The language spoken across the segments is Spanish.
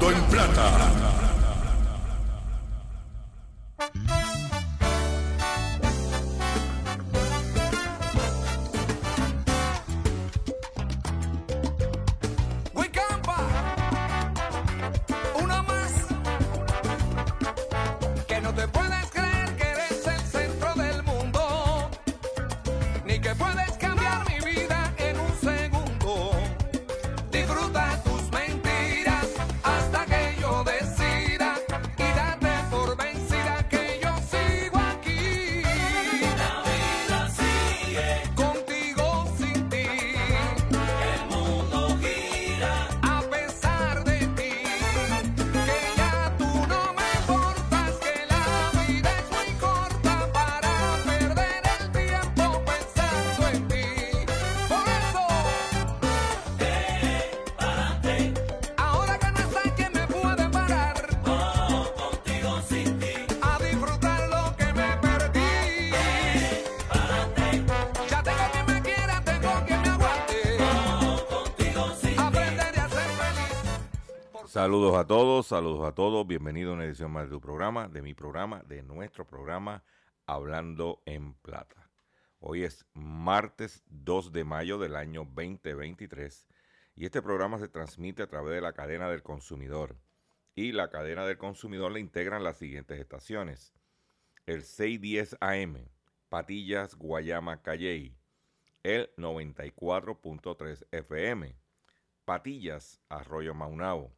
Hablando en plata. Saludos a todos, saludos a todos. Bienvenido a una edición más de tu programa, de mi programa, de nuestro programa Hablando en Plata. Hoy es martes 2 de mayo del año 2023 y este programa se transmite a través de la cadena del consumidor. Y la cadena del consumidor le integran las siguientes estaciones. El 610 AM, Patillas, Guayama, Calley. El 94.3 FM, Patillas, Arroyo Maunao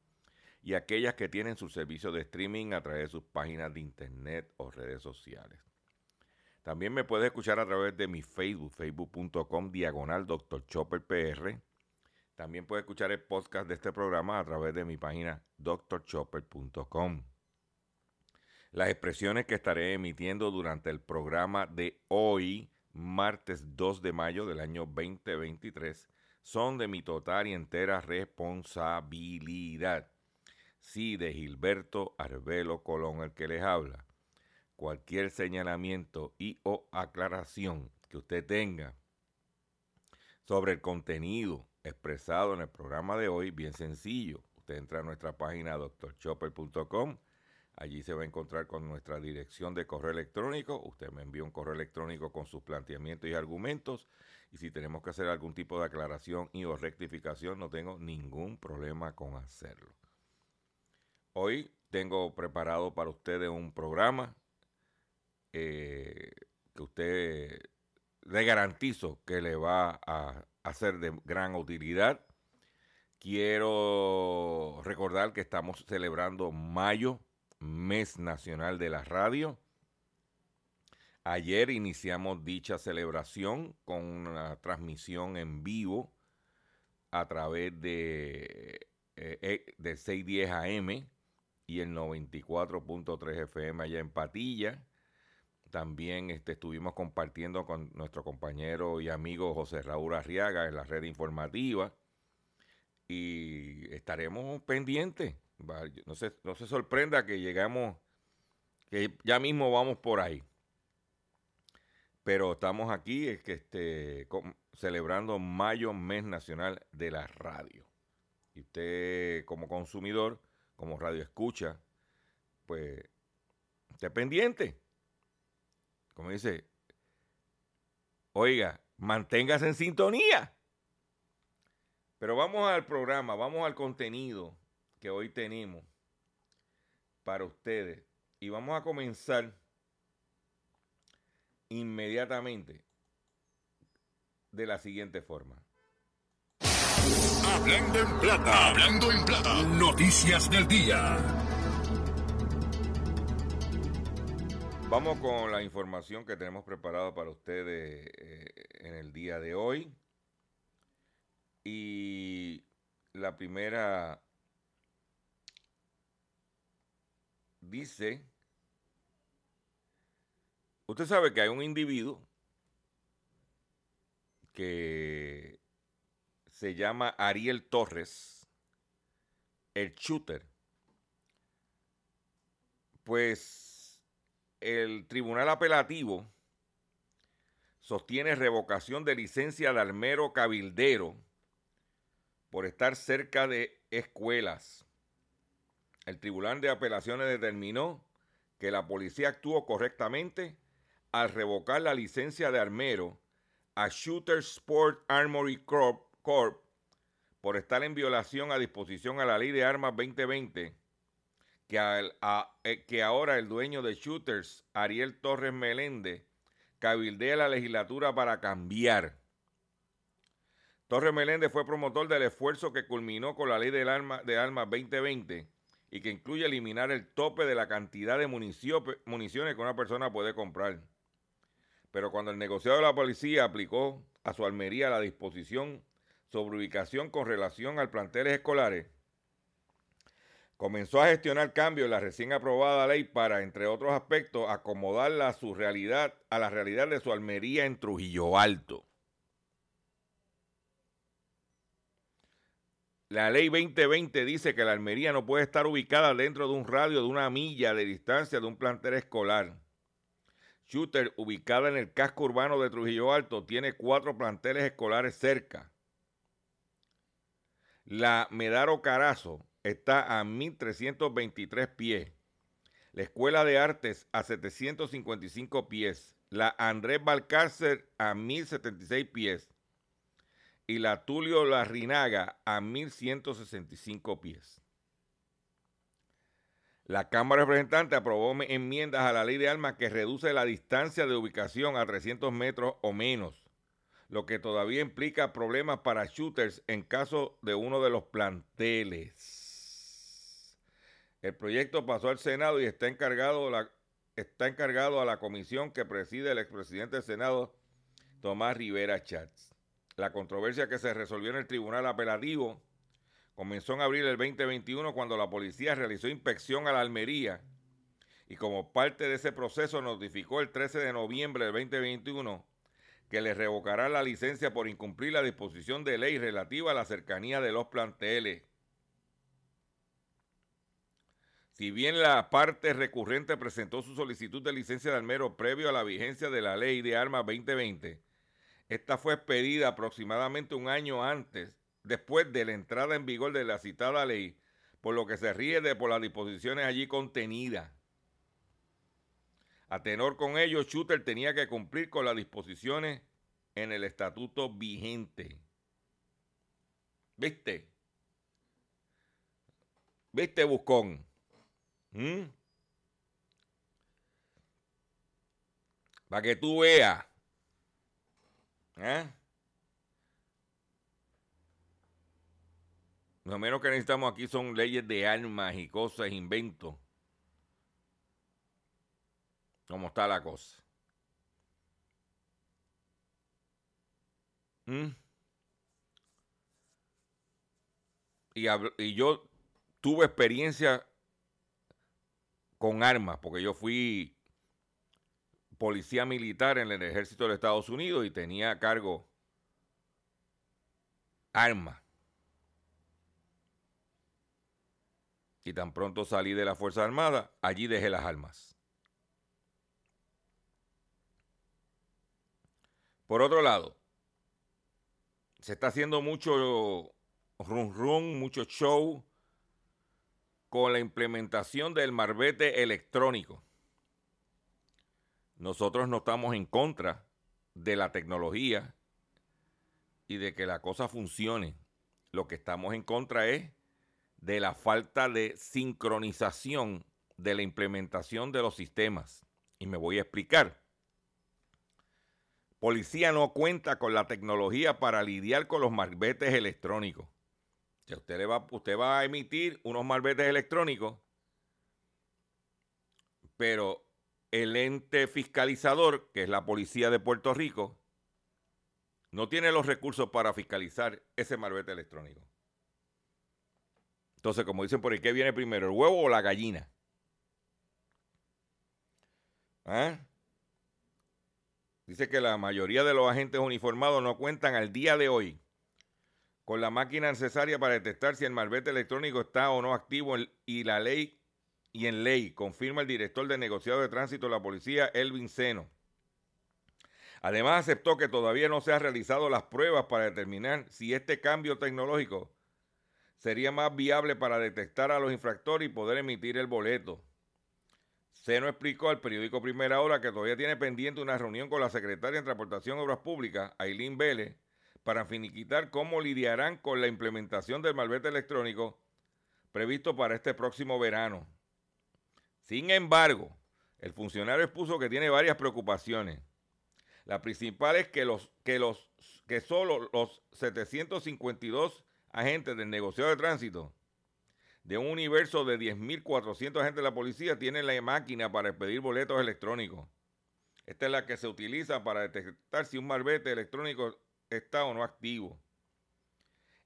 y aquellas que tienen su servicio de streaming a través de sus páginas de internet o redes sociales. También me puedes escuchar a través de mi Facebook, facebook.com diagonal Dr. Chopper PR. También puedes escuchar el podcast de este programa a través de mi página drchopper.com. Las expresiones que estaré emitiendo durante el programa de hoy, martes 2 de mayo del año 2023, son de mi total y entera responsabilidad. Sí, de Gilberto Arbelo Colón, el que les habla. Cualquier señalamiento y o aclaración que usted tenga sobre el contenido expresado en el programa de hoy, bien sencillo. Usted entra a nuestra página drchopper.com. Allí se va a encontrar con nuestra dirección de correo electrónico. Usted me envía un correo electrónico con sus planteamientos y argumentos. Y si tenemos que hacer algún tipo de aclaración y o rectificación, no tengo ningún problema con hacerlo. Hoy tengo preparado para ustedes un programa eh, que usted le garantizo que le va a hacer de gran utilidad. Quiero recordar que estamos celebrando mayo, mes nacional de la radio. Ayer iniciamos dicha celebración con una transmisión en vivo a través de, eh, eh, de 610 AM y el 94.3 FM allá en Patilla. También este, estuvimos compartiendo con nuestro compañero y amigo José Raúl Arriaga en la red informativa. Y estaremos pendientes. No se, no se sorprenda que llegamos, que ya mismo vamos por ahí. Pero estamos aquí es que este, celebrando Mayo, Mes Nacional de la Radio. Y usted como consumidor, como radio escucha, pues esté pendiente. Como dice, oiga, manténgase en sintonía. Pero vamos al programa, vamos al contenido que hoy tenemos. para ustedes. Y vamos a comenzar inmediatamente de la siguiente forma. Hablando en plata, hablando en plata, noticias del día. Vamos con la información que tenemos preparada para ustedes eh, en el día de hoy. Y la primera dice, usted sabe que hay un individuo que se llama Ariel Torres, el shooter. Pues el tribunal apelativo sostiene revocación de licencia de armero cabildero por estar cerca de escuelas. El Tribunal de Apelaciones determinó que la policía actuó correctamente al revocar la licencia de armero a Shooter Sport Armory Corp, por estar en violación a disposición a la ley de armas 2020 que, eh, que ahora el dueño de Shooters, Ariel Torres Meléndez, cabildea la legislatura para cambiar. Torres Meléndez fue promotor del esfuerzo que culminó con la ley de armas de armas 2020 y que incluye eliminar el tope de la cantidad de municiones que una persona puede comprar. Pero cuando el negociado de la policía aplicó a su almería la disposición sobre ubicación con relación al planteles escolares, comenzó a gestionar cambios en la recién aprobada ley para, entre otros aspectos, acomodarla a su realidad, a la realidad de su almería en Trujillo Alto. La ley 2020 dice que la almería no puede estar ubicada dentro de un radio de una milla de distancia de un plantel escolar. Shooter, ubicada en el casco urbano de Trujillo Alto, tiene cuatro planteles escolares cerca. La Medaro Carazo está a 1.323 pies. La Escuela de Artes a 755 pies. La Andrés Balcácer a 1.076 pies. Y la Tulio Larrinaga a 1.165 pies. La Cámara de Representantes aprobó enmiendas a la ley de armas que reduce la distancia de ubicación a 300 metros o menos, lo que todavía implica problemas para shooters en caso de uno de los planteles. El proyecto pasó al Senado y está encargado, está encargado a la comisión que preside el expresidente del Senado, Tomás Rivera Chats. La controversia que se resolvió en el Tribunal Apelativo comenzó en abril del 2021 cuando la policía realizó inspección a la Almería y como parte de ese proceso notificó el 13 de noviembre del 2021 que le revocará la licencia por incumplir la disposición de ley relativa a la cercanía de los planteles. Si bien la parte recurrente presentó su solicitud de licencia de almero previo a la vigencia de la ley de armas 2020, esta fue expedida aproximadamente un año antes después de la entrada en vigor de la citada ley, por lo que se ríe de por las disposiciones allí contenidas. A tenor con ello, Shooter tenía que cumplir con las disposiciones en el estatuto vigente. ¿Viste? ¿Viste, Buscón? ¿Mm? Para que tú veas. ¿Eh? Lo menos que necesitamos aquí son leyes de armas y cosas, inventos. ¿Cómo está la cosa? ¿Mm? Y, y yo tuve experiencia con armas, porque yo fui policía militar en el ejército de Estados Unidos y tenía a cargo armas. y tan pronto salí de la Fuerza Armada, allí dejé las armas. Por otro lado, se está haciendo mucho run run, mucho show con la implementación del marbete electrónico. Nosotros no estamos en contra de la tecnología y de que la cosa funcione. Lo que estamos en contra es de la falta de sincronización de la implementación de los sistemas. Y me voy a explicar. Policía no cuenta con la tecnología para lidiar con los malbetes electrónicos. Usted va a emitir unos malbetes electrónicos, pero el ente fiscalizador, que es la policía de Puerto Rico, no tiene los recursos para fiscalizar ese malvete electrónico. Entonces, como dicen por ahí, ¿qué viene primero, el huevo o la gallina? ¿Ah? Dice que la mayoría de los agentes uniformados no cuentan al día de hoy con la máquina necesaria para detectar si el malvete electrónico está o no activo y la ley y en ley, confirma el director de negociado de tránsito de la policía, Elvin Seno. Además, aceptó que todavía no se han realizado las pruebas para determinar si este cambio tecnológico sería más viable para detectar a los infractores y poder emitir el boleto. Seno explicó al periódico Primera Hora que todavía tiene pendiente una reunión con la secretaria de Transportación y Obras Públicas, Aileen Vélez, para finiquitar cómo lidiarán con la implementación del malvete electrónico previsto para este próximo verano. Sin embargo, el funcionario expuso que tiene varias preocupaciones. La principal es que, los, que, los, que solo los 752 agentes del negociado de tránsito de un universo de 10.400 agentes de la policía tienen la máquina para expedir boletos electrónicos. Esta es la que se utiliza para detectar si un malvete electrónico está o no activo.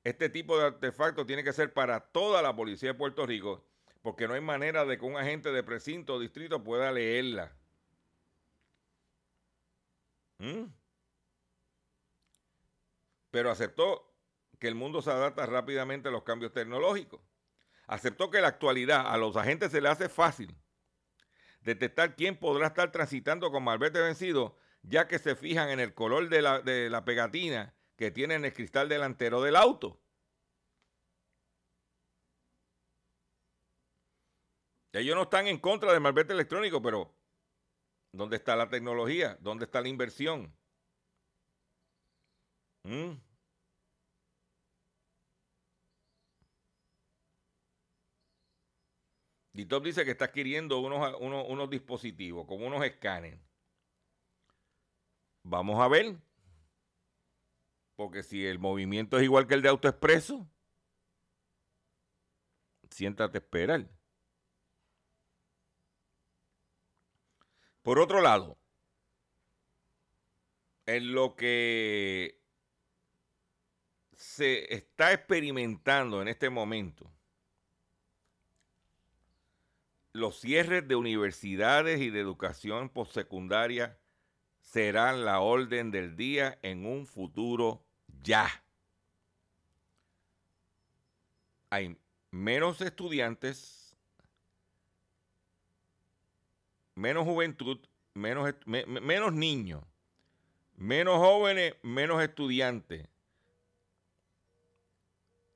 Este tipo de artefacto tiene que ser para toda la policía de Puerto Rico porque no hay manera de que un agente de precinto o distrito pueda leerla. ¿Mm? Pero aceptó que el mundo se adapta rápidamente a los cambios tecnológicos. Aceptó que en la actualidad a los agentes se les hace fácil detectar quién podrá estar transitando con malvete vencido, ya que se fijan en el color de la, de la pegatina que tiene en el cristal delantero del auto. Ellos no están en contra del malvete electrónico, pero ¿dónde está la tecnología? ¿Dónde está la inversión? ¿Mm? DITOP dice que está adquiriendo unos, unos, unos dispositivos, como unos escáneres. Vamos a ver. Porque si el movimiento es igual que el de AutoExpreso, siéntate a esperar. Por otro lado, en lo que se está experimentando en este momento, los cierres de universidades y de educación postsecundaria serán la orden del día en un futuro ya. Hay menos estudiantes menos juventud, menos, menos niños, menos jóvenes, menos estudiantes.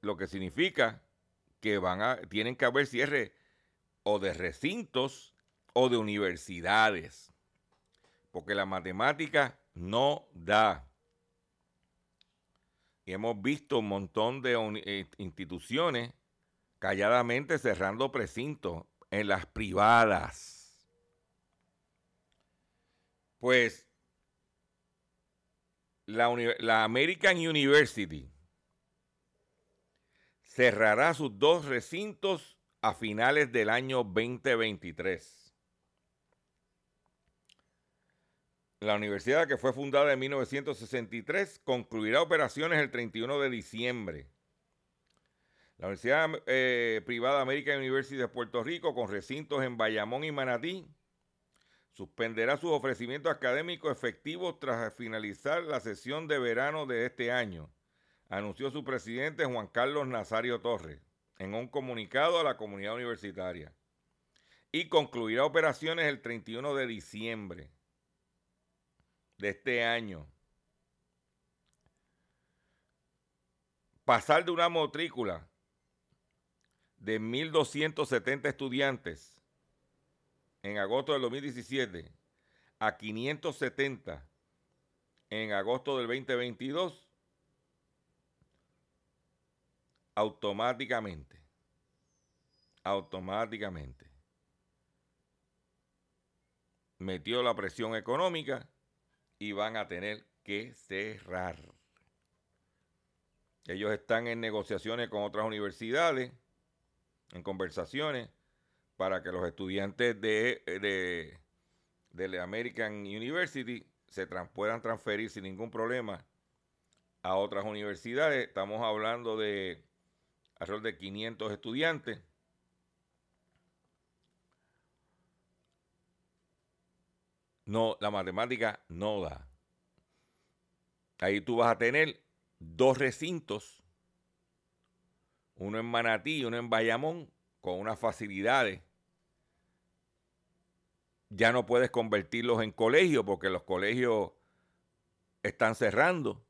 Lo que significa que van a, tienen que haber cierre o de recintos o de universidades. Porque la matemática no da. Y hemos visto un montón de eh, instituciones calladamente cerrando precintos en las privadas. Pues la, American University cerrará sus dos recintos a finales del año 2023. La universidad, que fue fundada en 1963, concluirá operaciones el 31 de diciembre. La Universidad eh, Privada American University de Puerto Rico, con recintos en Bayamón y Manatí, suspenderá sus ofrecimientos académicos efectivos tras finalizar la sesión de verano de este año, anunció su presidente Juan Carlos Nazario Torres en un comunicado a la comunidad universitaria. Y concluirá operaciones el 31 de diciembre de este año. Pasar de una matrícula de 1.270 estudiantes en agosto del 2017 a 570 en agosto del 2022, automáticamente, automáticamente, metió la presión económica y van a tener que cerrar. Ellos están en negociaciones con otras universidades, en conversaciones, para que los estudiantes de, de, de la American University se puedan transferir sin ningún problema a otras universidades. Estamos hablando de alrededor de 500 estudiantes. No, la matemática no da. Ahí tú vas a tener dos recintos, uno en Manatí y uno en Bayamón, con unas facilidades. Ya no puedes convertirlos en colegios porque los colegios están cerrando.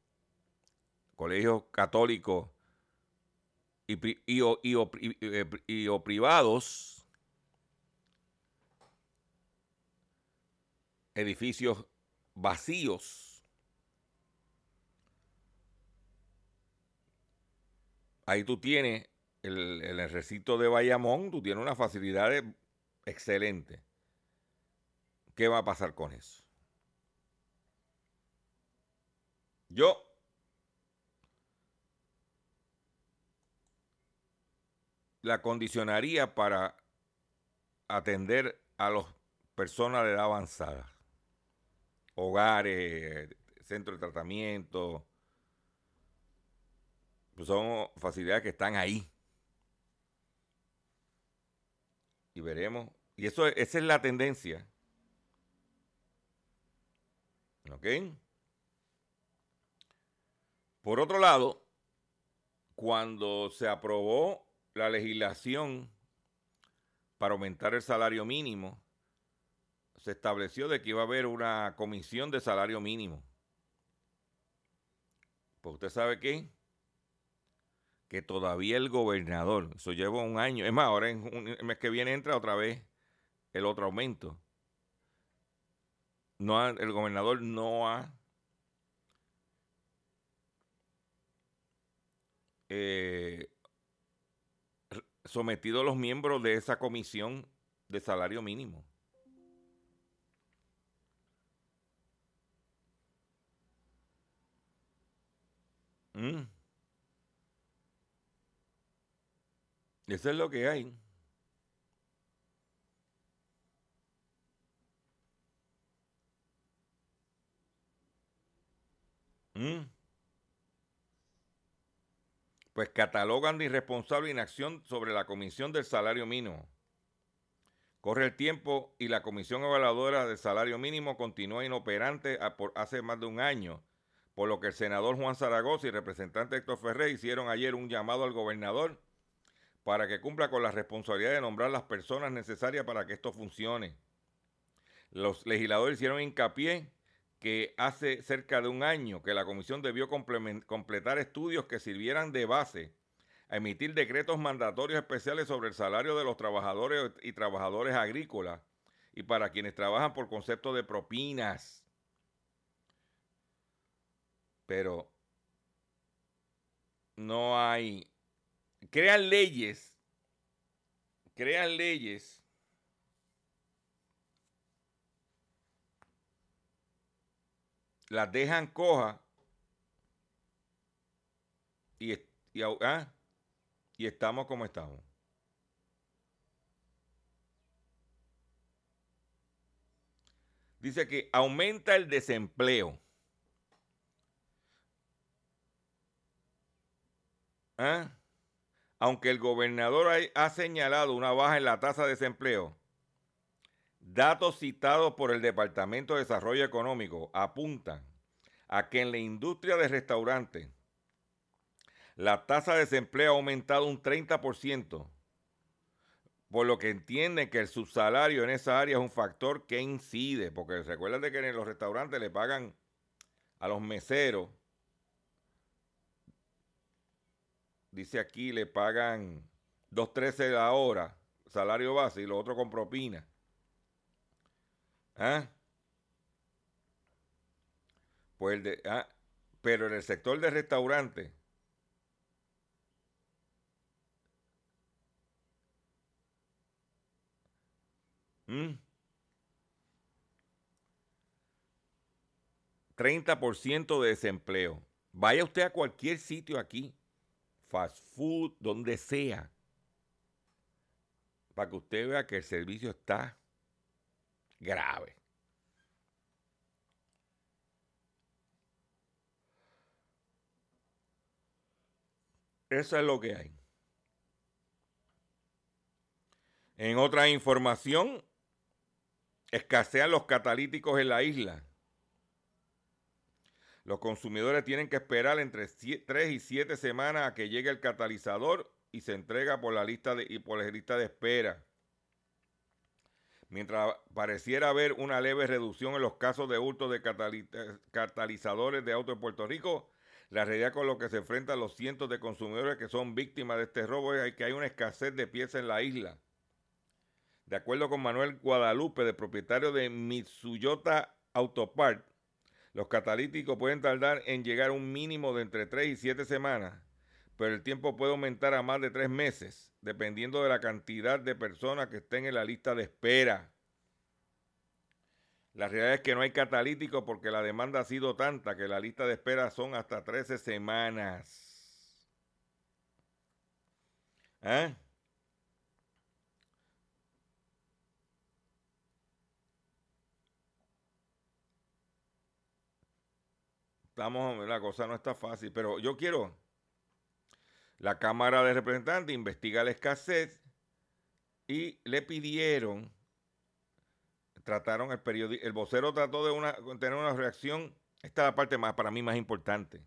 Colegios católicos y, y, y, o privados, edificios vacíos ahí tú tienes el, el recinto de Bayamón, tú tienes una facilidad excelente. ¿Qué va a pasar con eso? Yo la condicionaría para atender a las personas de edad avanzada, hogares, centros de tratamiento, son facilidades que están ahí. Y veremos. Y eso, esa es la tendencia. ¿Ok? Por otro lado, cuando se aprobó la legislación para aumentar el salario mínimo, se estableció de que iba a haber una comisión de salario mínimo. Pues usted sabe qué? que todavía el gobernador, eso lleva un año, es más, ahora en el mes que viene entra otra vez el otro aumento. No el gobernador no ha eh, sometido a los miembros de esa comisión de salario mínimo. Mm. Eso es lo que hay. Mm. Pues catalogan de irresponsable inacción sobre la Comisión del Salario Mínimo. Corre el tiempo y la Comisión Evaluadora del Salario Mínimo continúa inoperante por hace más de un año, por lo que el senador Juan Zaragoza y el representante Héctor Ferrer hicieron ayer un llamado al gobernador para que cumpla con la responsabilidad de nombrar las personas necesarias para que esto funcione. Los legisladores hicieron hincapié que hace cerca de un año que la comisión debió completar estudios que sirvieran de base a emitir decretos mandatorios especiales sobre el salario de los trabajadores y trabajadores agrícolas y para quienes trabajan por concepto de propinas. Pero no hay crean leyes, crean leyes las dejan coja y, y, ah, y estamos como estamos. Dice que aumenta el desempleo. ¿Ah? aunque el gobernador ha señalado una baja en la tasa de desempleo, datos citados por el Departamento de Desarrollo Económico apuntan a que en la industria de restaurantes la tasa de desempleo ha aumentado un 30%, por lo que entienden que el subsalario en esa área es un factor que incide, porque recuerden que en los restaurantes le pagan a los meseros dice aquí, le pagan 2.13 la hora, salario base, y lo otro con propina. ¿Ah? Pues de, ah, pero en el sector de restaurante, 30% de desempleo. Vaya usted a cualquier sitio aquí, fast food, donde sea, para que usted vea que el servicio está grave. Eso es lo que hay. En otra información, escasean los catalíticos en la isla. Los consumidores tienen que esperar entre 3 y 7 semanas a que llegue el catalizador y se entrega por la lista de, por la lista de espera. Mientras pareciera haber una leve reducción en los casos de hurto de catalizadores de autos en Puerto Rico, la realidad con lo que se enfrentan los cientos de consumidores que son víctimas de este robo es que hay una escasez de piezas en la isla. De acuerdo con Manuel Guadalupe, de propietario de Mitsuyota Autopart, los catalíticos pueden tardar en llegar un mínimo de entre 3 y 7 semanas, pero el tiempo puede aumentar a más de 3 meses, dependiendo de la cantidad de personas que estén en la lista de espera. La realidad es que no hay catalítico porque la demanda ha sido tanta que la lista de espera son hasta 13 semanas. ¿Eh? Estamos, la cosa no está fácil, pero yo quiero, la Cámara de Representantes investiga la escasez y le pidieron trataron el periódico, el vocero trató de una, tener una reacción, esta es la parte más, para mí más importante.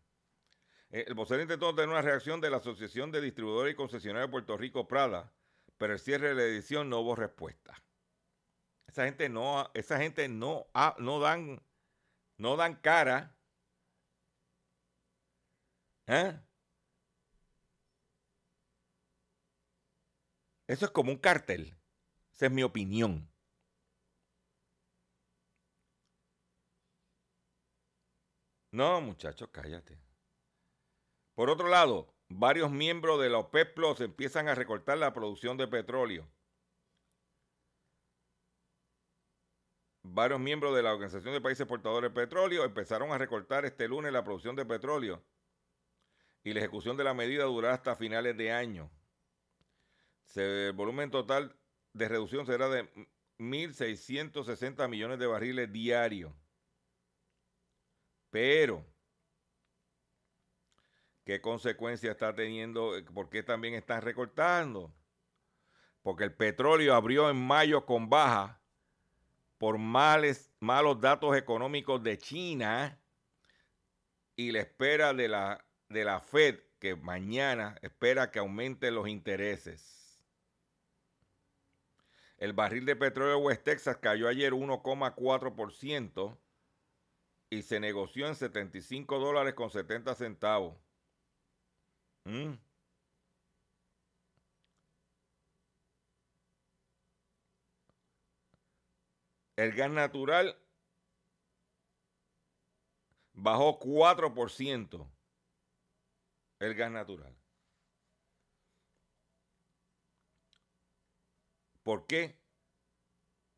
Eh, el vocero intentó tener una reacción de la Asociación de Distribuidores y Concesionarios de Puerto Rico, Prada, pero el cierre de la edición no hubo respuesta. Esa gente no, esa gente no, no dan, no dan cara. ¿Eh? Eso es como un cartel. Esa es mi opinión. No, muchachos, cállate. Por otro lado, varios miembros de la OPEP empiezan a recortar la producción de petróleo. Varios miembros de la Organización de Países Portadores de Petróleo empezaron a recortar este lunes la producción de petróleo y la ejecución de la medida durará hasta finales de año. El volumen total de reducción será de 1.660 millones de barriles diarios. Pero, ¿qué consecuencia está teniendo? ¿Por qué también están recortando? Porque el petróleo abrió en mayo con baja por malos datos económicos de China y la espera de la, de la Fed que mañana espera que aumenten los intereses. El barril de petróleo de West Texas cayó ayer 1,4% y se negoció en 75 dólares con 70 centavos. Mm. El gas natural bajó 4%. El gas natural. ¿Por qué?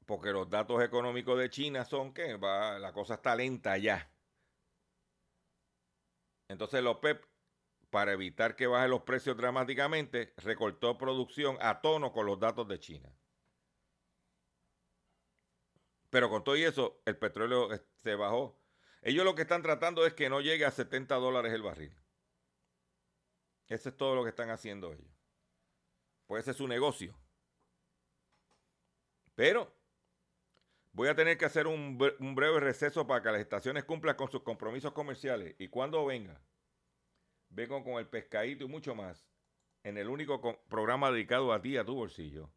porque los datos económicos de China son que va, la cosa está lenta ya. Entonces los PEP, para evitar que bajen los precios dramáticamente, recortó producción a tono con los datos de China. Pero con todo eso, el petróleo eh, se bajó. Ellos lo que están tratando es que no llegue a 70 dólares el barril. Eso es todo lo que están haciendo ellos. Pues ese es su negocio. Pero Voy a tener que hacer un, breve receso para que las estaciones cumplan con sus compromisos comerciales. Y cuando venga, vengo con el pescadito y mucho más en el único programa dedicado a ti, a tu bolsillo.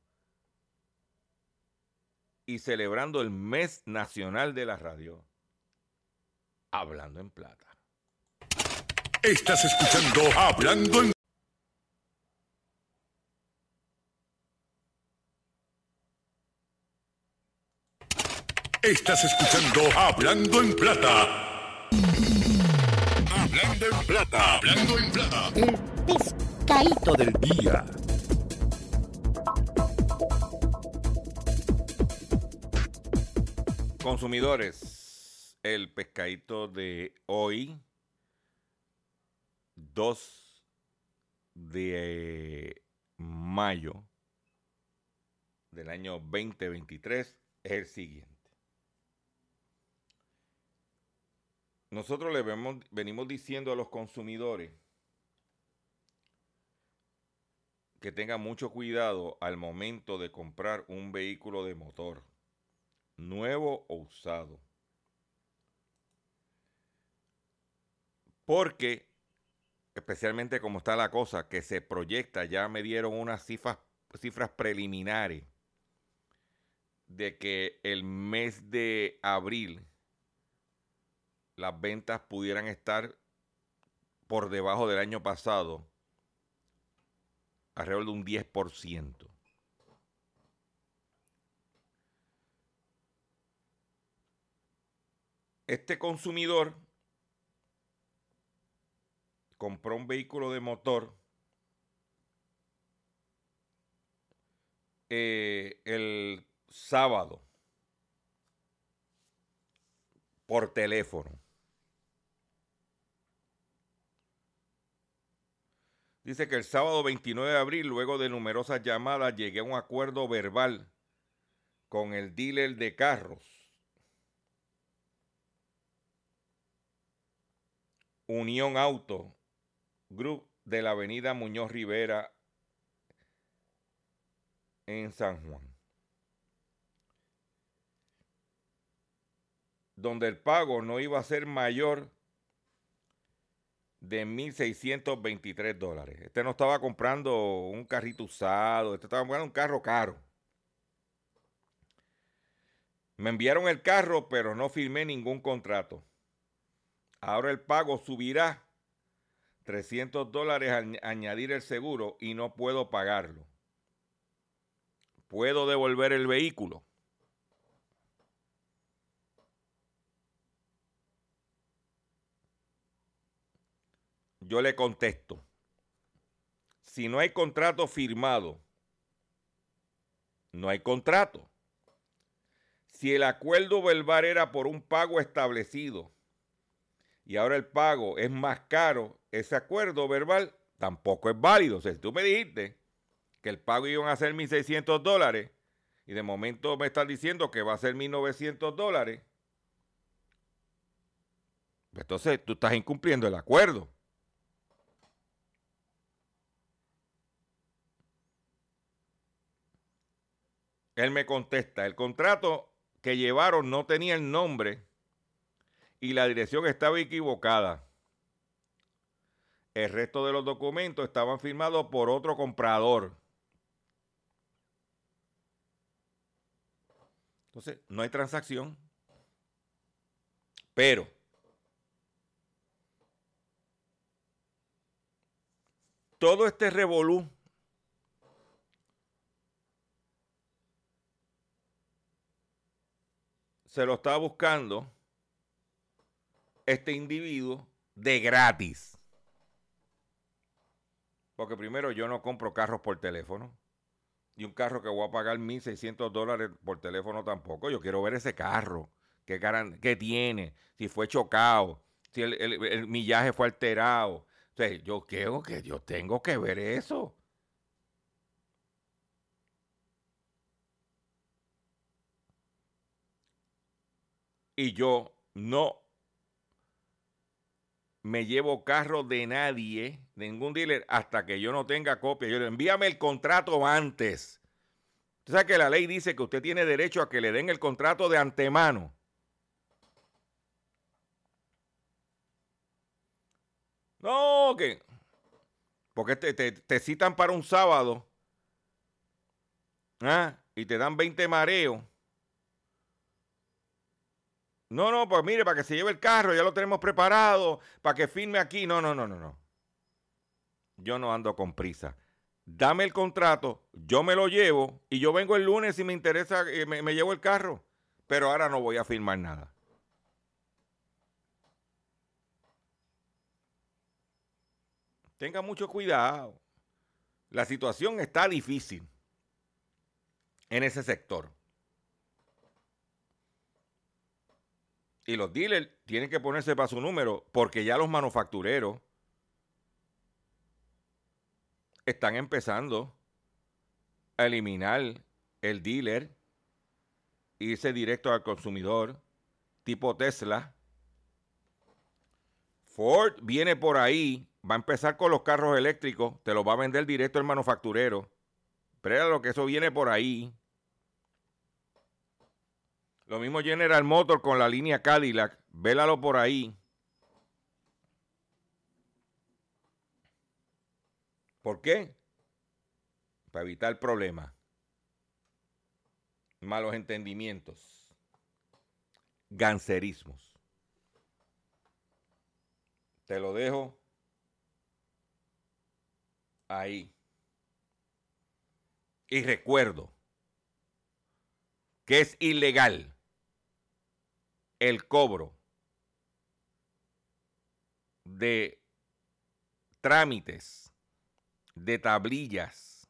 Y celebrando el mes nacional de la radio, Hablando en Plata. Estás escuchando Hablando en Estás escuchando Hablando en Plata. Hablando en Plata. Hablando en Plata. El pescadito del día. Consumidores, el pescadito de hoy, 2 de mayo del año 2023, es el siguiente. Nosotros le venimos diciendo a los consumidores que tengan mucho cuidado al momento de comprar un vehículo de motor, nuevo o usado. Porque, especialmente como está la cosa, que se proyecta, ya me dieron unas cifras, cifras preliminares de que el mes de abril las ventas pudieran estar por debajo del año pasado, alrededor de un 10%. Este consumidor compró un vehículo de motor eh, el sábado por teléfono. Dice que el sábado 29 de abril, luego de numerosas llamadas, llegué a un acuerdo verbal con el dealer de carros. Unión Auto Group de la avenida Muñoz Rivera en San Juan. Donde el pago no iba a ser mayor de 1.623 dólares. Este no estaba comprando un carrito usado, este estaba comprando un carro caro. Me enviaron el carro, pero no firmé ningún contrato. Ahora el pago subirá 300 dólares al añadir el seguro y no puedo pagarlo. ¿Puedo devolver el vehículo? Yo le contesto, si no hay contrato firmado, no hay contrato. Si el acuerdo verbal era por un pago establecido y ahora el pago es más caro, ese acuerdo verbal tampoco es válido. O sea, si tú me dijiste que el pago iba a ser 1.600 dólares y de momento me estás diciendo que va a ser 1.900 dólares, pues entonces tú estás incumpliendo el acuerdo. Él me contesta, el contrato que llevaron no tenía el nombre y la dirección estaba equivocada. El resto de los documentos estaban firmados por otro comprador. Entonces, no hay transacción. Pero todo este revolú se lo estaba buscando este individuo de gratis. Porque primero yo no compro carros por teléfono. Y un carro que voy a pagar 1.600 dólares por teléfono tampoco. Yo quiero ver ese carro. ¿Qué, qué tiene? Si fue chocado. Si el, millaje fue alterado. Entonces, yo creo que yo tengo que ver eso. Y yo no me llevo carro de nadie, ningún dealer, hasta que yo no tenga copia. Yo le envíame el contrato antes. Usted sabe que la ley dice que usted tiene derecho a que le den el contrato de antemano. No, que. Porque te, te, citan para un sábado. ¿ah? Y te dan 20 mareos. No, no, pues mire, para que se lleve el carro, ya lo tenemos preparado, para que firme aquí. No, no, no, no, no. Yo no ando con prisa. Dame el contrato, yo me lo llevo y yo vengo el lunes si me interesa, eh, me, me llevo el carro. Pero ahora no voy a firmar nada. Tenga mucho cuidado. La situación está difícil en ese sector. Y los dealers tienen que ponerse para su número porque ya los manufactureros están empezando a eliminar el dealer e irse directo al consumidor, tipo Tesla. Ford viene por ahí, va a empezar con los carros eléctricos, te los va a vender directo el manufacturero. Pero lo que eso viene por ahí. Lo mismo General Motors con la línea Cadillac, vélalo por ahí. ¿Por qué? Para evitar problemas, malos entendimientos, gancerismos. Te lo dejo ahí. Y recuerdo que es ilegal el cobro de trámites, de tablillas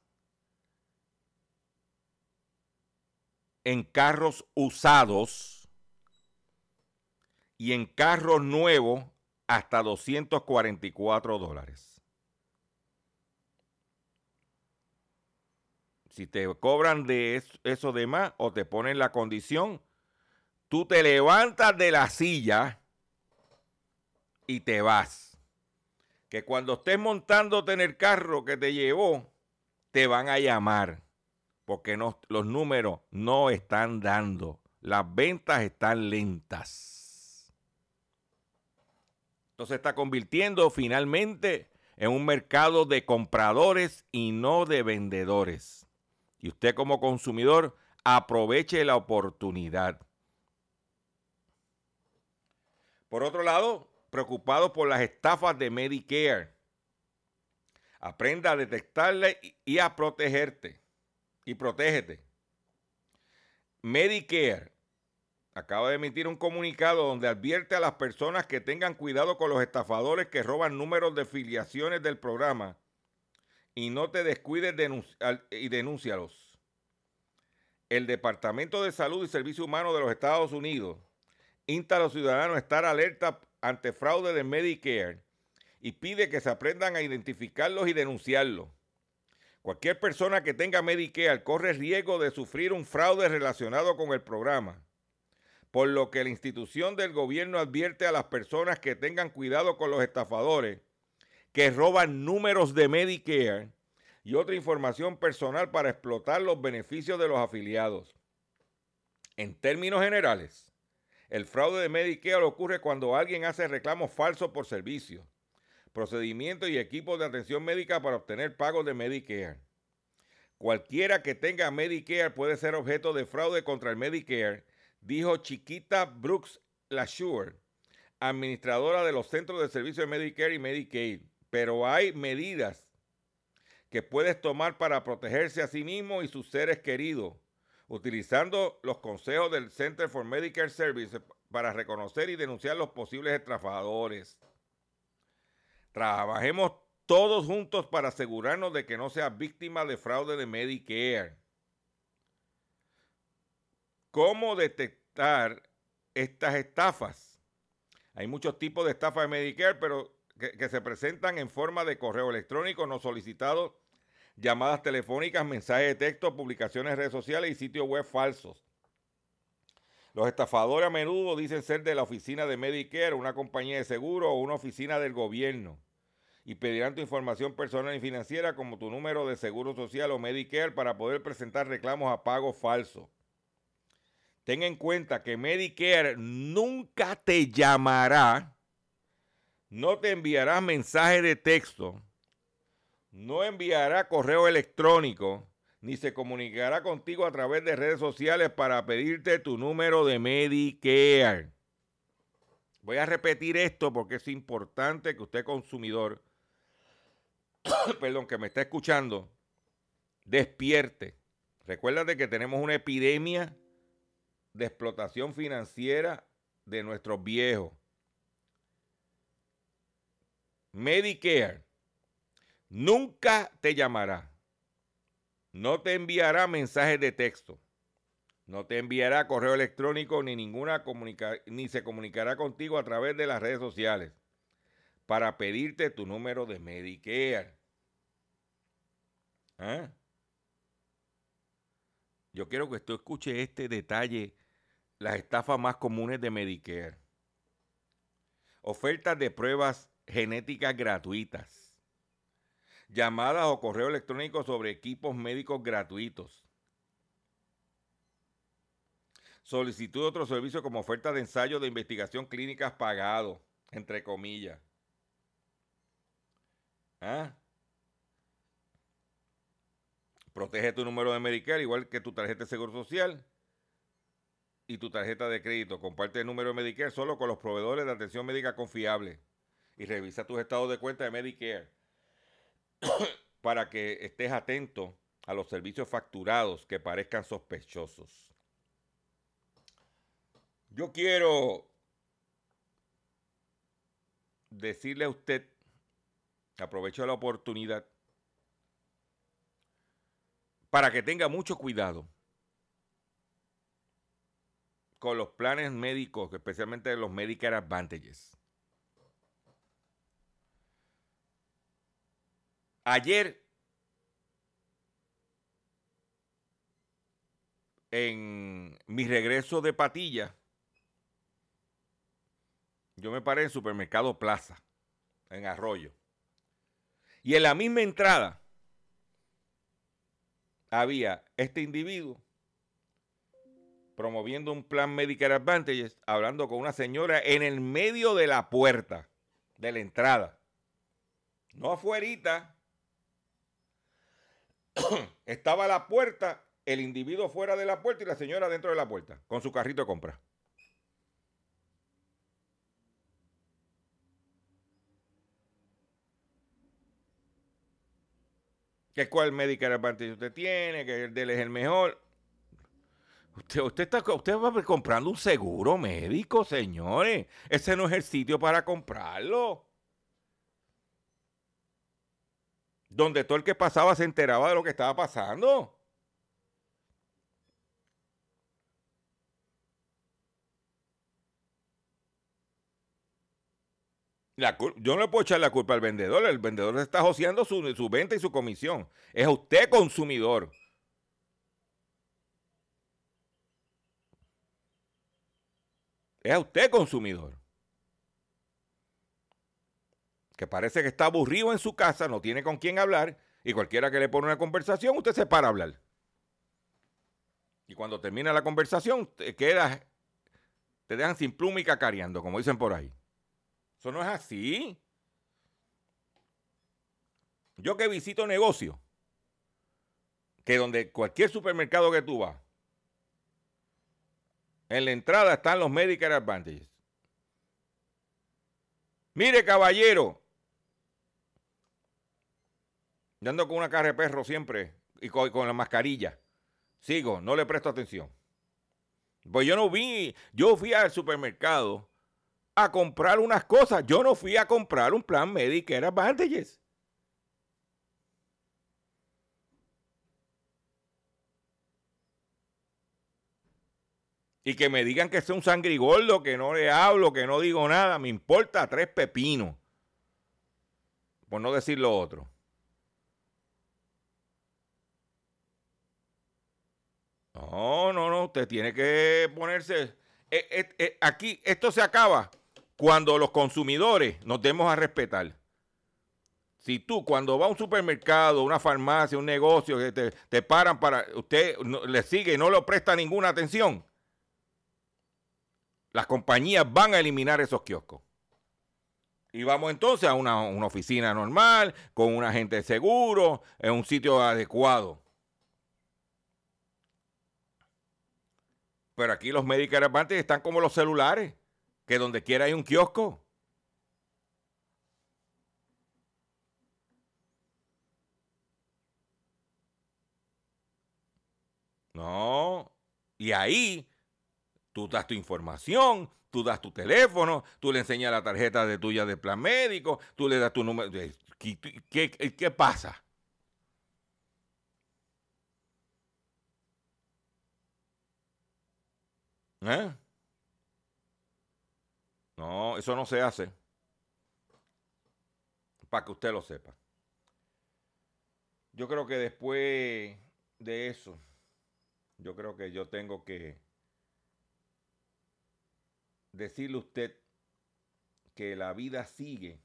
en carros usados y en carros nuevos hasta 244 dólares. Si te cobran de eso, de más o te ponen la condición, tú te levantas de la silla y te vas. Que cuando estés montándote en el carro que te llevó, te van a llamar. Porque los números no están dando. Las ventas están lentas. Entonces está convirtiendo finalmente en un mercado de compradores y no de vendedores. Y usted como consumidor aproveche la oportunidad. Por otro lado, preocupado por las estafas de Medicare. Aprenda a detectarla y a protegerte. Y protégete. Medicare acaba de emitir un comunicado donde advierte a las personas que tengan cuidado con los estafadores que roban números de filiaciones del programa y no te descuides y denúncialos. El Departamento de Salud y Servicio Humano de los Estados Unidos insta a los ciudadanos a estar alerta ante fraude de Medicare y pide que se aprendan a identificarlos y denunciarlos. Cualquier persona que tenga Medicare corre riesgo de sufrir un fraude relacionado con el programa, por lo que la institución del gobierno advierte a las personas que tengan cuidado con los estafadores que roban números de Medicare y otra información personal para explotar los beneficios de los afiliados. En términos generales, el fraude de Medicare ocurre cuando alguien hace reclamos falsos por servicios, procedimientos y equipos de atención médica para obtener pagos de Medicare. Cualquiera que tenga Medicare puede ser objeto de fraude contra el Medicare, dijo Chiquita Brooks Lasure, administradora de los centros de servicio de Medicare y Medicaid. Pero hay medidas que puedes tomar para protegerse a sí mismo y sus seres queridos utilizando los consejos del Center for Medicare Services para reconocer y denunciar los posibles estafadores. Trabajemos todos juntos para asegurarnos de que no sea víctima de fraude de Medicare. ¿Cómo detectar estas estafas? Hay muchos tipos de estafas de Medicare, pero que, que se presentan en forma de correo electrónico no solicitado llamadas telefónicas, mensajes de texto, publicaciones en redes sociales y sitios web falsos. Los estafadores a menudo dicen ser de la oficina de Medicare, una compañía de seguro o una oficina del gobierno y pedirán tu información personal y financiera como tu número de seguro social o Medicare para poder presentar reclamos a pago falso. Ten en cuenta que Medicare nunca te llamará, no te enviará mensaje de texto, no enviará correo electrónico ni se comunicará contigo a través de redes sociales para pedirte tu número de Medicare. Voy a repetir esto porque es importante que usted consumidor, perdón, que me está escuchando, despierte. Recuérdate que tenemos una epidemia de explotación financiera de nuestros viejos. Medicare Nunca te llamará. No te enviará mensajes de texto. No te enviará correo electrónico ni ninguna ni se comunicará contigo a través de las redes sociales para pedirte tu número de Medicare. ¿Ah? Yo quiero que tú escuches este detalle, las estafas más comunes de Medicare. Ofertas de pruebas genéticas gratuitas. Llamadas o correo electrónico sobre equipos médicos gratuitos. Solicitud de otro servicio como oferta de ensayo de investigación clínicas pagado, entre comillas. ¿Ah? Protege tu número de Medicare, igual que tu tarjeta de seguro social y tu tarjeta de crédito. Comparte el número de Medicare solo con los proveedores de atención médica confiable. Y revisa tus estados de cuenta de Medicare para que estés atento a los servicios facturados que parezcan sospechosos. Yo quiero decirle a usted, aprovecho la oportunidad, para que tenga mucho cuidado con los planes médicos, especialmente los Medicare Advantages. Ayer, en mi regreso de Patilla, yo me paré en Supermercado Plaza, en Arroyo. Y en la misma entrada había este individuo promoviendo un plan Medicare Advantages, hablando con una señora en el medio de la puerta, de la entrada. No afuerita. Estaba la puerta, el individuo fuera de la puerta y la señora dentro de la puerta, con su carrito de compra. que cuál Medicare Advantage usted tiene, que el de él es el mejor. Usted, usted, está, usted va comprando un seguro médico, señores. Ese no es el sitio para comprarlo. Donde todo el que pasaba se enteraba de lo que estaba pasando. yo no le puedo echar la culpa al vendedor. El vendedor está joseando su, su venta y su comisión. Es usted consumidor. Es usted consumidor. Que parece que está aburrido en su casa, no tiene con quién hablar y cualquiera que le pone una conversación, usted se para a hablar. Y cuando termina la conversación, te queda, te dejan sin pluma y cacareando, como dicen por ahí. Eso no es así. Yo que visito negocios, que donde cualquier supermercado que tú vas, en la entrada están los Medicare Advantages. Mire, caballero, Dando con una cara de perro siempre y con, con, la mascarilla. Sigo, no le presto atención. Pues yo no vi, yo fui al supermercado a comprar unas cosas. Yo no fui a comprar un plan Medicare Advantages. Y que me digan que soy un sangrigordo, que no le hablo, que no digo nada, me importa tres pepinos. Por no decir lo otro. No, no, no, usted tiene que ponerse... Eh, eh, eh, aquí esto se acaba cuando los consumidores nos demos a respetar. Si tú cuando va a un supermercado, una farmacia, un negocio, que te, paran para, usted le sigue y no le presta ninguna atención, las compañías van a eliminar esos kioscos. Y vamos entonces a una, una oficina normal, con un agente de seguro, en un sitio adecuado. Pero aquí los Medicare Advantage están como los celulares que donde quiera hay un kiosco. No. Y ahí tú das tu información, tú das tu teléfono, tú le enseñas la tarjeta de tuya de plan médico, tú le das tu número. ¿Qué, qué, qué pasa? ¿Eh? No, eso no se hace. Para que usted lo sepa. Yo creo que después de eso, yo creo que yo tengo que decirle a usted que la vida sigue,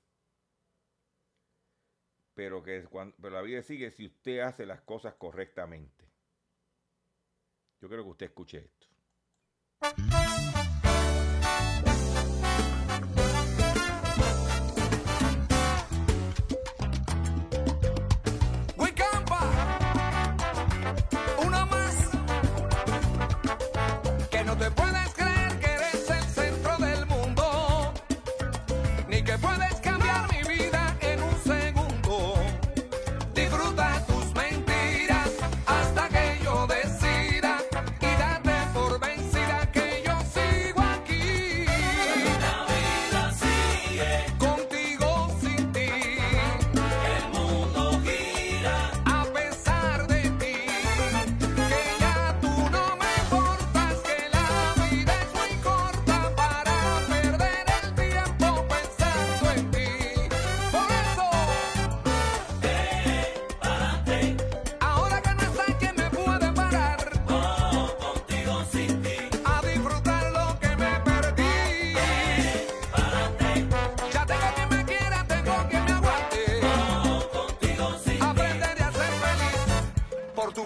pero que cuando, pero la vida sigue si usted hace las cosas correctamente. Yo creo que usted escuche esto. Música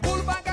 culpa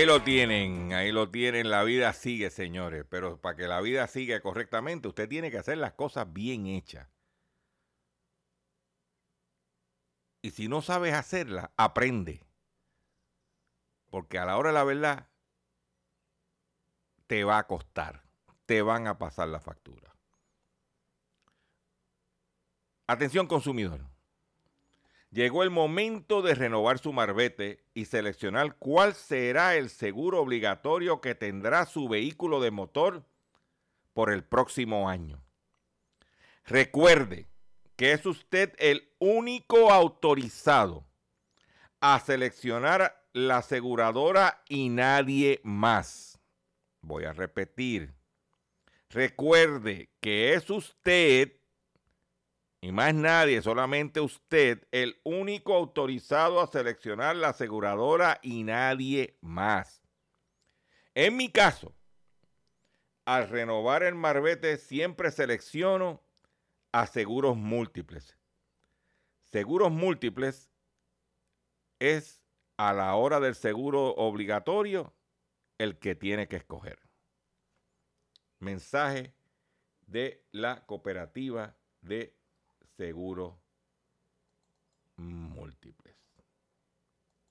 ahí lo tienen, ahí lo tienen, la vida sigue, señores, pero para que la vida siga correctamente, usted tiene que hacer las cosas bien hechas. Y si no sabes hacerlas, aprende. Porque a la hora de la verdad, te va a costar, te van a pasar la factura. Atención consumidor. Llegó el momento de renovar su marbete y seleccionar cuál será el seguro obligatorio que tendrá su vehículo de motor por el próximo año. Recuerde que es usted el único autorizado a seleccionar la aseguradora y nadie más. Voy a repetir. Recuerde que es usted y más nadie, solamente usted, el único autorizado a seleccionar la aseguradora y nadie más. En mi caso, al renovar el marbete siempre selecciono a seguros múltiples. Seguros múltiples es a la hora del seguro obligatorio el que tiene que escoger. Mensaje de la cooperativa de seguros múltiples.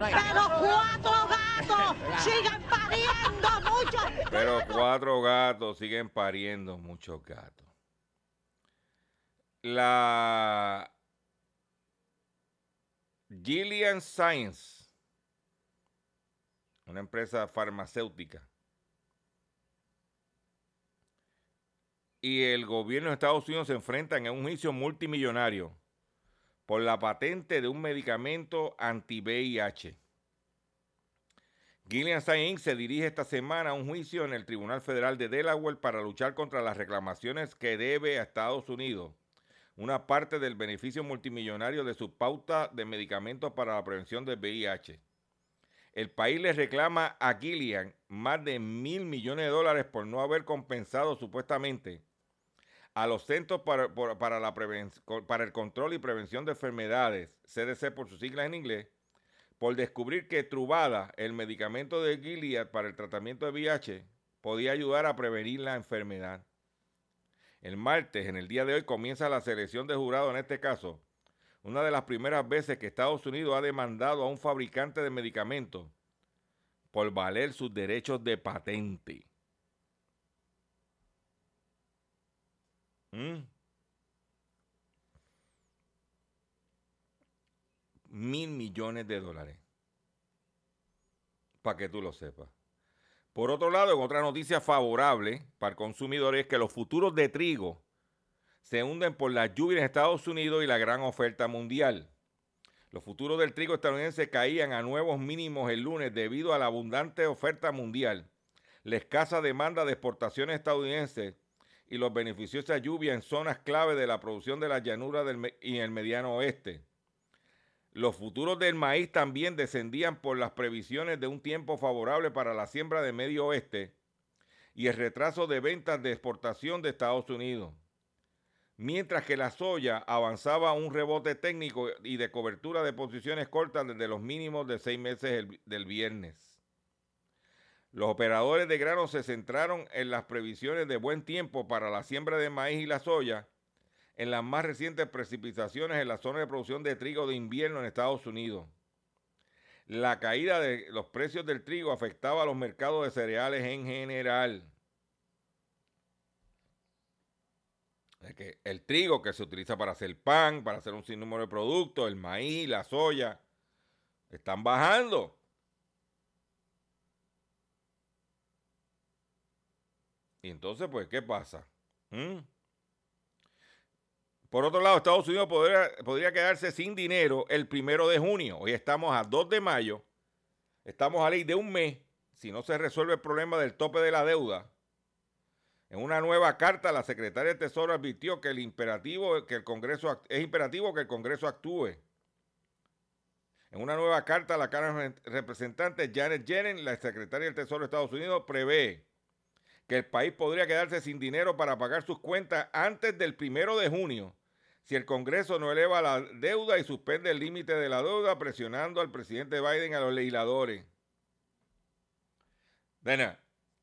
Pero cuatro gatos siguen pariendo mucho. Pero cuatro gatos siguen pariendo muchos gatos. La Gillian Science, una empresa farmacéutica, y el gobierno de Estados Unidos se enfrentan a un juicio multimillonario por la patente de un medicamento anti-VIH. Gillian Science se dirige esta semana a un juicio en el Tribunal Federal de Delaware para luchar contra las reclamaciones que debe a Estados Unidos una parte del beneficio multimillonario de su pauta de medicamentos para la prevención del VIH. El país le reclama a Gillian más de mil millones de dólares por no haber compensado supuestamente a los Centros para, la para el Control y Prevención de Enfermedades, CDC por sus siglas en inglés, por descubrir que Trubada, el medicamento de Gilead para el tratamiento de VIH, podía ayudar a prevenir la enfermedad. El martes, en el día de hoy, comienza la selección de jurado en este caso, una de las primeras veces que Estados Unidos ha demandado a un fabricante de medicamentos por valer sus derechos de patente. Mm. Mil millones de dólares. Para que tú lo sepas. Por otro lado, en otra noticia favorable para el consumidor es que los futuros de trigo se hunden por la lluvia en Estados Unidos y la gran oferta mundial. Los futuros del trigo estadounidense caían a nuevos mínimos el lunes debido a la abundante oferta mundial, la escasa demanda de exportaciones estadounidenses y los beneficiosa lluvia en zonas clave de la producción de la llanura del y el mediano oeste. Los futuros del maíz también descendían por las previsiones de un tiempo favorable para la siembra de medio oeste y el retraso de ventas de exportación de Estados Unidos. Mientras que la soya avanzaba un rebote técnico y de cobertura de posiciones cortas desde los mínimos de seis meses del viernes. Los operadores de grano se centraron en las previsiones de buen tiempo para la siembra de maíz y la soya en las más recientes precipitaciones en la zona de producción de trigo de invierno en Estados Unidos. La caída de los precios del trigo afectaba a los mercados de cereales en general. el trigo que se utiliza para hacer pan, para hacer un sinnúmero de productos, el maíz, la soya, están bajando. Y entonces, pues, ¿qué pasa? ¿Mm? Por otro lado, Estados Unidos podría, podría, quedarse sin dinero el primero de junio. Hoy estamos a 2 de mayo. Estamos a ley de un mes. Si no se resuelve el problema del tope de la deuda. En una nueva carta, la secretaria de Tesoro advirtió que el imperativo que el Congreso es imperativo que el Congreso actúe. En una nueva carta, la Cámara de Representantes Janet Yellen, la secretaria del Tesoro de Estados Unidos, prevé que el país podría quedarse sin dinero para pagar sus cuentas antes del primero de junio si el Congreso no eleva la deuda y suspende el límite de la deuda, presionando al presidente Biden a los legisladores. Bueno,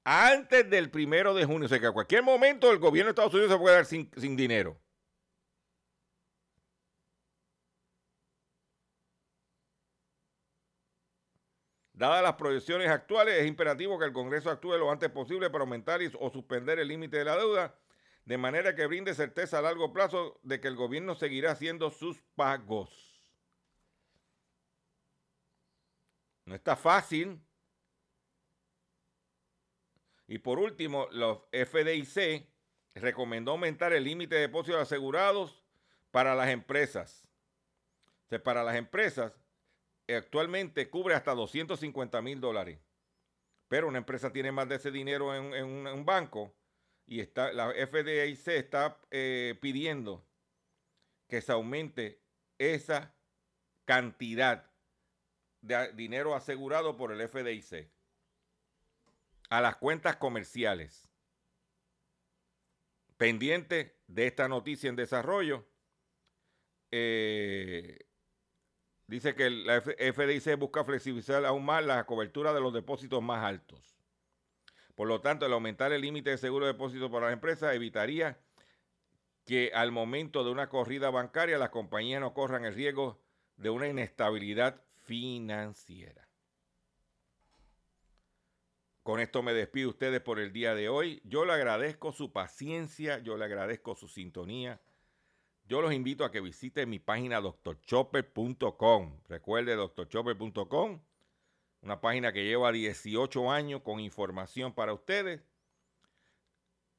antes del primero de junio, o sea que a cualquier momento el gobierno de Estados Unidos se puede quedar sin, sin dinero. Dadas las proyecciones actuales, es imperativo que el Congreso actúe lo antes posible para aumentar o suspender el límite de la deuda, de manera que brinde certeza a largo plazo de que el gobierno seguirá haciendo sus pagos. No está fácil. Y por último, los FDIC recomendó aumentar el límite de depósitos asegurados para las empresas. O para las empresas, actualmente cubre hasta 250 mil dólares. Pero una empresa tiene más de ese dinero en, un, banco y está, la FDIC está eh, pidiendo que se aumente esa cantidad de dinero asegurado por el FDIC a las cuentas comerciales. Pendiente de esta noticia en desarrollo, eh, dice que la FDIC busca flexibilizar aún más la cobertura de los depósitos más altos. Por lo tanto, el aumentar el límite de seguro de depósito para las empresas evitaría que al momento de una corrida bancaria las compañías no corran el riesgo de una inestabilidad financiera. Con esto me despido de ustedes por el día de hoy. Yo le agradezco su paciencia, yo le agradezco su sintonía. Yo los invito a que visiten mi página drchopper.com. Recuerde drchopper.com, una página que lleva 18 años con información para ustedes.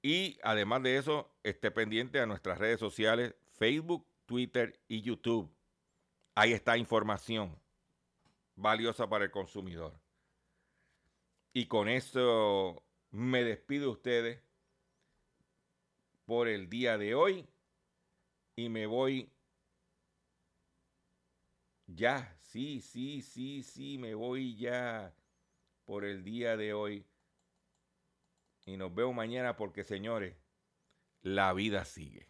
Y además de eso, esté pendiente a nuestras redes sociales, Facebook, Twitter y YouTube. Ahí está información valiosa para el consumidor. Y con eso me despido de ustedes por el día de hoy y me voy ya, sí, sí, sí, sí, me voy ya por el día de hoy. Y nos vemos mañana porque, señores, la vida sigue.